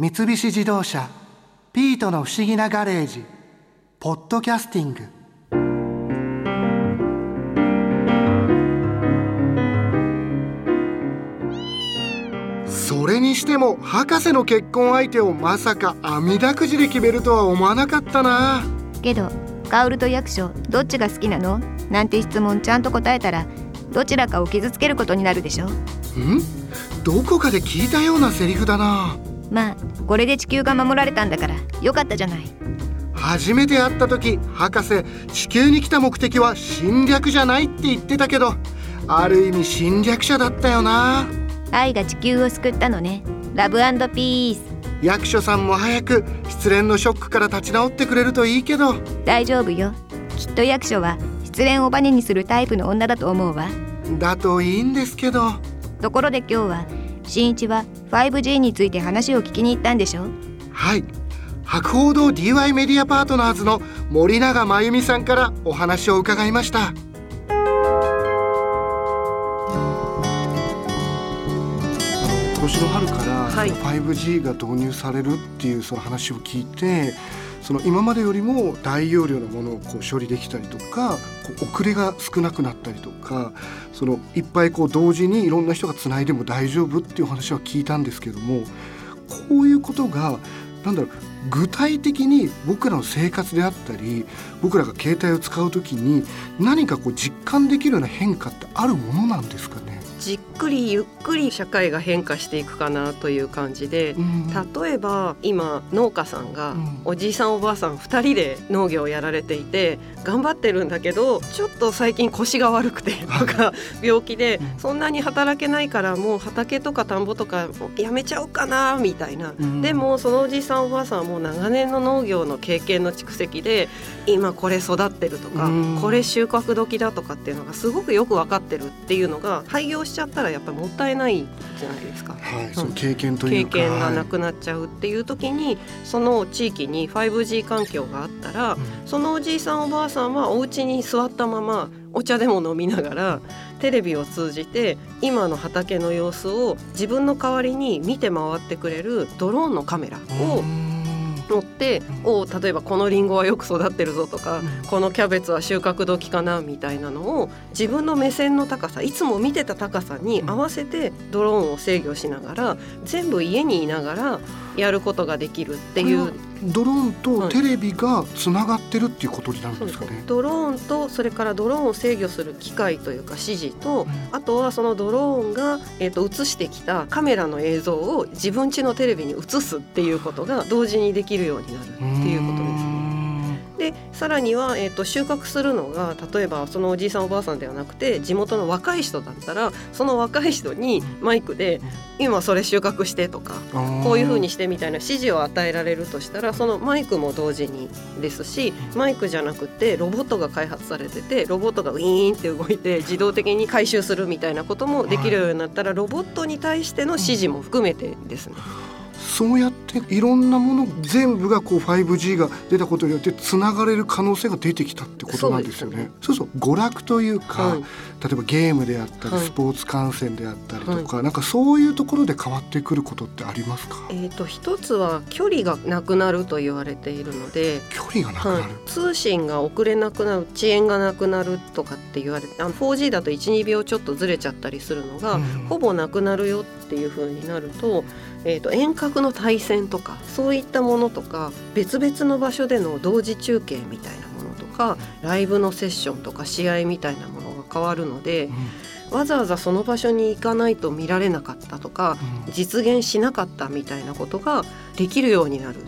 三菱自動車「ピートの不思議なガレージ」「ポッドキャスティング」それにしても博士の結婚相手をまさか網だくじで決めるとは思わなかったな。けど薫と役所どっちが好きなの？なんて質問ちゃんと答えたらどちらかを傷つけることになるでしょ？ん？どこかで聞いたようなセリフだなまあこれで地球が守られたんだからよかったじゃない。初めて会った時博士地球に来た目的は侵略じゃないって言ってたけどある意味侵略者だったよな。愛が地球を救ったのね。ラブピース役所さんも早く失恋のショックから立ち直ってくれるといいけど。大丈夫よ。きっと役所は失恋をバネにするタイプの女だと思うわ。だといいんですけど。ところで今日は新一は 5G について話を聞きに行ったんでしょ？はい。博報堂 DY メディアパートナーズの森永真由美さんからお話を伺いました。今年の春から 5G が導入されるっていうその話を聞いてその今までよりも大容量のものをこう処理できたりとかこう遅れが少なくなったりとかそのいっぱいこう同時にいろんな人がつないでも大丈夫っていう話は聞いたんですけどもこういうことがなんだろう具体的に僕らの生活であったり僕らが携帯を使う時に何かこう実感できるような変化ってあるものなんですかね？じっくりゆっくり社会が変化していくかなという感じで、うん、例えば今農家さんがおじいさんおばあさん2人で農業をやられていて頑張ってるんだけどちょっと最近腰が悪くてとか病気でそんなに働けないからもう畑とか田んぼとかやめちゃおうかなみたいな、うん、でもそのおじいさんおばあさんはもう長年の農業の経験の蓄積で今これ育ってるとか、うん、これ収穫時だとかっていうのがすごくよく分かってるっていうのが廃業しちゃったらやっぱりもったいないじゃないですか。はい、その経験という経験がなくなっちゃうっていう時に、その地域に 5G 環境があったら、うん、そのおじいさんおばあさんはお家に座ったままお茶でも飲みながらテレビを通じて今の畑の様子を自分の代わりに見て回ってくれるドローンのカメラを乗って、お例えばこのりんごはよく育ってるぞとか、このキャベツは収穫時かなみたいなのを自分の目線の高さいつも見てた高さに合わせてドローンを制御しながら全部家にいながらやることができるっていうドローンとテレビがつながってるっていうことになるんですかね、はい、ドローンとそれからドローンを制御する機械というか指示と、うん、あとはそのドローンが、えーと、映してきたカメラの映像を自分家のテレビに映すっていうことが同時にできるようになるっていうことでさらには、えーと、収穫するのが例えばそのおじいさんおばあさんではなくて地元の若い人だったらその若い人にマイクで「今それ収穫して」とか「こういうふうにして」みたいな指示を与えられるとしたらそのマイクも同時にですしマイクじゃなくてロボットが開発されててロボットがウィーンって動いて自動的に回収するみたいなこともできるようになったらロボットに対しての指示も含めてですね。そうやっていろんなもの全部がこう 5G が出たことによってつながれる可能性が出てきたってことなんですよね。そうそう娯楽というか、はい、例えばゲームであったり、スポーツ観戦であったりとか、はい、なんかそういうところで変わってくることってありますか？えっ、と一つは距離がなくなると言われているので、距離がなくなる、はい、通信が遅れなくなる、遅延がなくなるとかって言われて、あの 4G だと1、2秒ちょっとずれちゃったりするのが、うん、ほぼなくなるよっていうふうになると。えーと、遠隔の対戦とかそういったものとか別々の場所での同時中継みたいなものとかライブのセッションとか試合みたいなものが変わるので、うん、わざわざその場所に行かないと見られなかったとか、うん、実現しなかったみたいなことができるようになる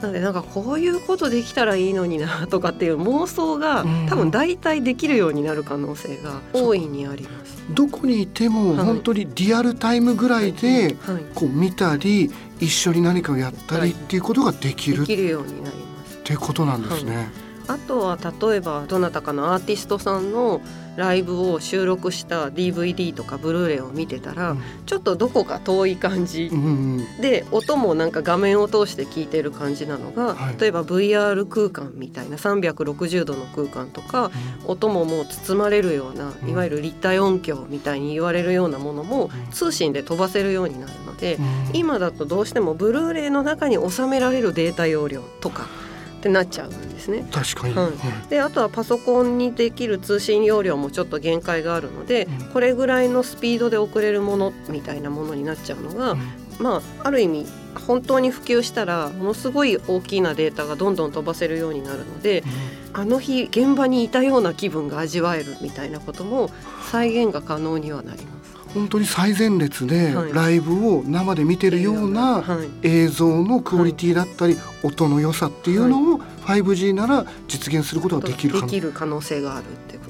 なのでなんかこういうことできたらいいのになとかっていう妄想が多分大体できるようになる可能性が大いにあります。どこにいても本当にリアルタイムぐらいでこう見たり一緒に何かをやったりっていうことができる。できるようになります。っていうことなんですね。あとは例えばどなたかのアーティストさんのライブを収録した DVD とかブルーレイを見てたら、うん、ちょっとどこか遠い感じ、うんうん、で音もなんか画面を通して聞いてる感じなのが、はい、例えば VR 空間みたいな360度の空間とか、うん、音ももう包まれるようないわゆる立体音響みたいに言われるようなものも通信で飛ばせるようになるので、今だとどうしてもブルーレイの中に収められるデータ容量とか。ってなっちゃうんですね。確かに、はい、であとはパソコンにできる通信容量もちょっと限界があるので、うん、これぐらいのスピードで送れるものみたいなものになっちゃうのが、うん、まあある意味本当に普及したらものすごい大きなデータがどんどん飛ばせるようになるので、うん、あの日現場にいたような気分が味わえるみたいなことも再現が可能にはなります。本当に最前列でライブを生で見てるような映像のクオリティだったり音の良さっていうのを 5G なら実現することができるできる可能性があるってこと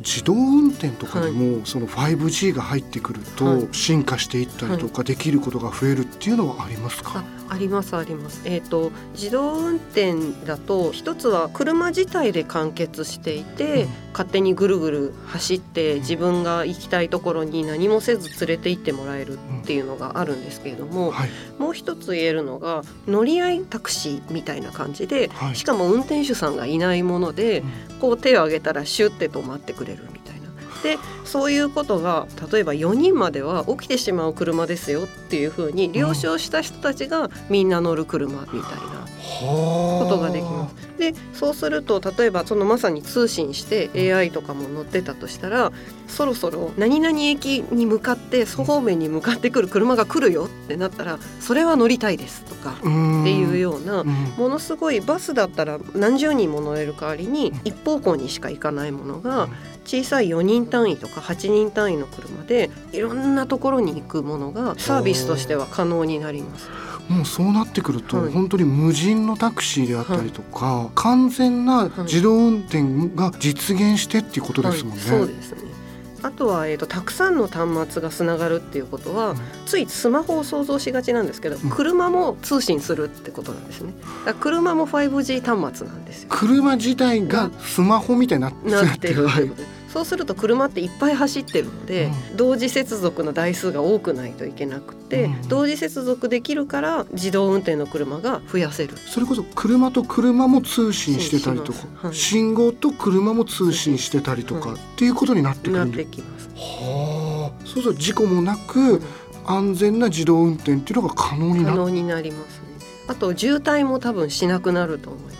自動運転とかでも、その 5G が入ってくると進化していったりとかできることが増えるっていうのはありますか、ありますあります。えっ、ー、と自動運転だと一つは車自体で完結していて、うん、勝手にぐるぐる走って自分が行きたいところに何もせず連れて行ってもらえるっていうのがあるんですけれども、うん。はい、もう一つ言えるのが乗り合いタクシーみたいな感じで、はい、しかも運転手さんがいないもので、うん、こう手を挙げたらシュッて止まってくれるみたいな。でそういうことが例えば4人までは起きてしまう車ですよっていうふうに了承した人たちがみんな乗る車みたいなことができます。でそうすると例えばそのまさに通信して AI とかも乗ってたとしたらそろそろ何々駅に向かって総方面に向かってくる車が来るよってなったらそれは乗りたいですとかっていうようなものすごいバスだったら何十人も乗れる代わりに一方向にしか行かないものが小さい4人単位とか8人単位の車でいろんなところに行くものがサービスとしては可能になります。もうそうなってくると、はい、本当に無人のタクシーであったりとか、はい、完全な自動運転が実現してっていうことですもんね。はい、そうですね。あとは、えーと、たくさんの端末がつながるっていうことは、うん、ついスマホを想像しがちなんですけど、うん、車も通信するってことなんですね。車も 5G 端末なんですよ。車自体がスマホみたいになってるそうすると車っていっぱい走ってるので、うん、同時接続の台数が多くないといけなくて、うん、同時接続できるから自動運転の車が増やせる。それこそ車と車も通信してたりとか、はい、信号と車も通信してたりとか、っていうことになってくるなってきます。はあ。そうすると事故もなく、安全な自動運転っていうのが可能にな可能になりますね。あと渋滞も多分しなくなると思います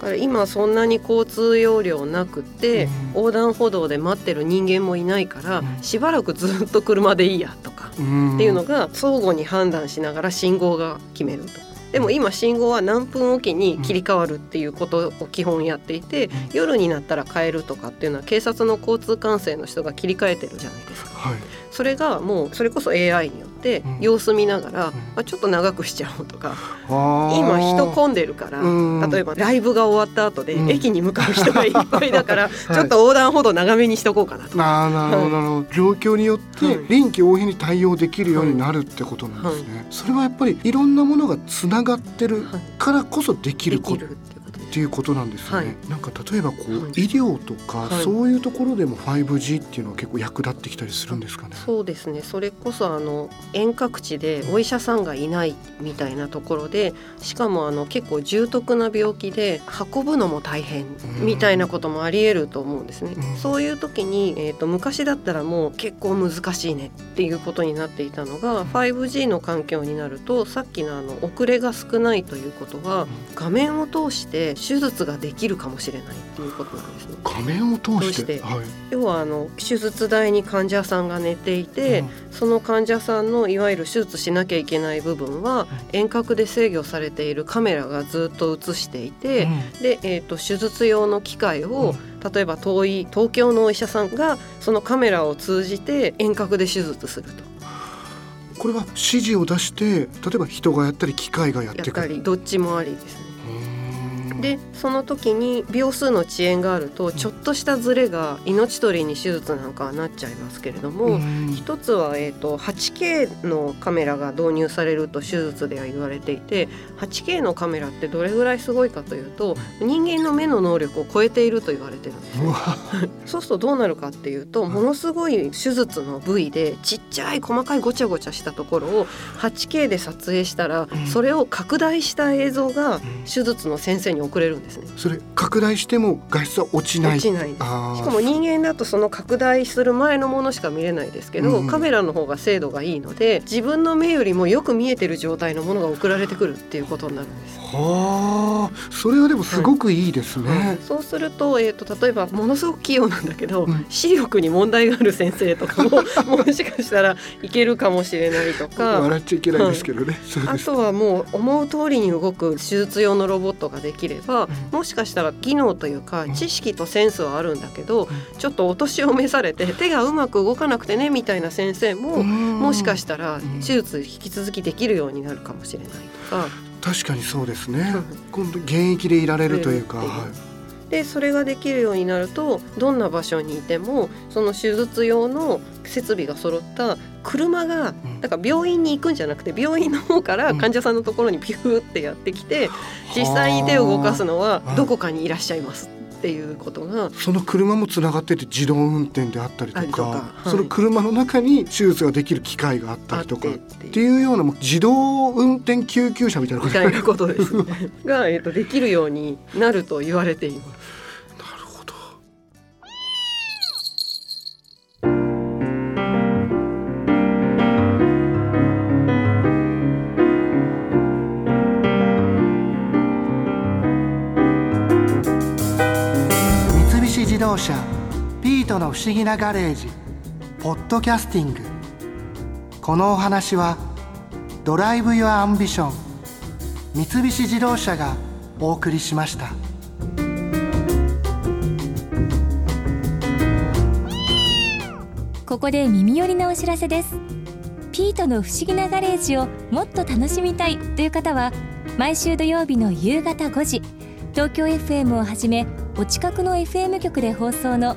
から今そんなに交通容量なくて、うん、横断歩道で待ってる人間もいないから、うん、しばらくずっと車でいいやとか、っていうのが相互に判断しながら信号が決めると。でも今信号は何分おきに切り替わるっていうことを基本やっていて、夜になったら変えるとかっていうのは警察の交通管制の人が切り替えてるじゃないですか。はい、それがもうそれこそ AI によって様子見ながら、あちょっと長くしちゃおうとか、今人混んでるから、例えばライブが終わった後で駅に向かう人がいっぱいだから、ちょっと横断歩道長めにしとこうかなと。か。あなるほどなるほど。状況によって臨機応変に対応できるようになるってことなんですね。それはやっぱりいろんなものがつながってるからこそできること。っていうことなんですよね、はい、なんか例えばこう、はい、医療とか、はい、そういうところでも 5G っていうのは結構役立ってきたりするんですかね？そうですね。それこそあの遠隔地でお医者さんがいないみたいなところでしかもあの結構重篤な病気で運ぶのも大変みたいなこともありえると思うんですね、うん、そういう時に、えーと、昔だったらもう結構難しいねっていうことになっていたのが 5G の環境になるとさっきのあの遅れが少ないということは画面を通して手術ができるかもしれないっていうことなんですね。画面を通して、はい、要はあの手術台に患者さんが寝ていて、うん、その患者さんのいわゆる手術しなきゃいけない部分は、遠隔で制御されているカメラがずっと映していて、うん、で、えーと、手術用の機械を、例えば遠い東京のお医者さんがそのカメラを通じて遠隔で手術すると。これは指示を出して例えば人がやったり機械がやってくる。どっちもありですねでその時に秒数の遅延があるとちょっとしたズレが命取りに手術なんかはなっちゃいますけれども、一つは、えーと、8K のカメラが導入されると手術では言われていて 8K のカメラってどれぐらいすごいかというと人間の目の能力を超えていると言われてるんです、ね、そうするとどうなるかっていうとものすごい手術の部位でちっちゃい細かいごちゃごちゃしたところを 8K で撮影したら、それを拡大した映像が手術の先生に送れるんですね。それ拡大しても画質は落ちない落ちないしかも人間だとその拡大する前のものしか見れないですけど、うん、カメラの方が精度がいいので自分の目よりもよく見えてる状態のものが送られてくるっていうことになるんです。はあ、それはでもすごくいいですね。はいはい、そうすると、えっ、ー、と、例えば、ものすごく器用なんだけど、うん、視力に問題がある先生とかも、もしかしたらいけるかもしれないとか。笑っちゃいけないですけどね。あとはもう思う通りに動く手術用のロボットができれば、うん、もしかしたら技能というか、知識とセンスはあるんだけど、うん、ちょっとお年を召されて手がうまく動かなくてねみたいな先生も、もしかしたら手術引き続きできるようになるかもしれないとか。確かにそうですね。今度現役でいられるというか、はい、でそれができるようになるとどんな場所にいてもその手術用の設備が揃った車がだから病院に行くんじゃなくて病院の方から患者さんのところにピューってやってきて実際に手を動かすのはどこかにいらっしゃいますっていうことがその車もつながってて自動運転であったりとか、はい、その車の中に手術ができる機械があったりとかっていう。ようなもう自動運転救急車みたいなこと。です、ね、が、えーとできるようになると言われています。ピートの不思議なガレージポッドキャスティング。このお話は Drive your Ambition 三菱自動車がお送りしました。ここで耳寄りなお知らせです。ピートの不思議なガレージをもっと楽しみたいという方は毎週土曜日の夕方5時東京 FM をはじめお近くの FM 局で放送の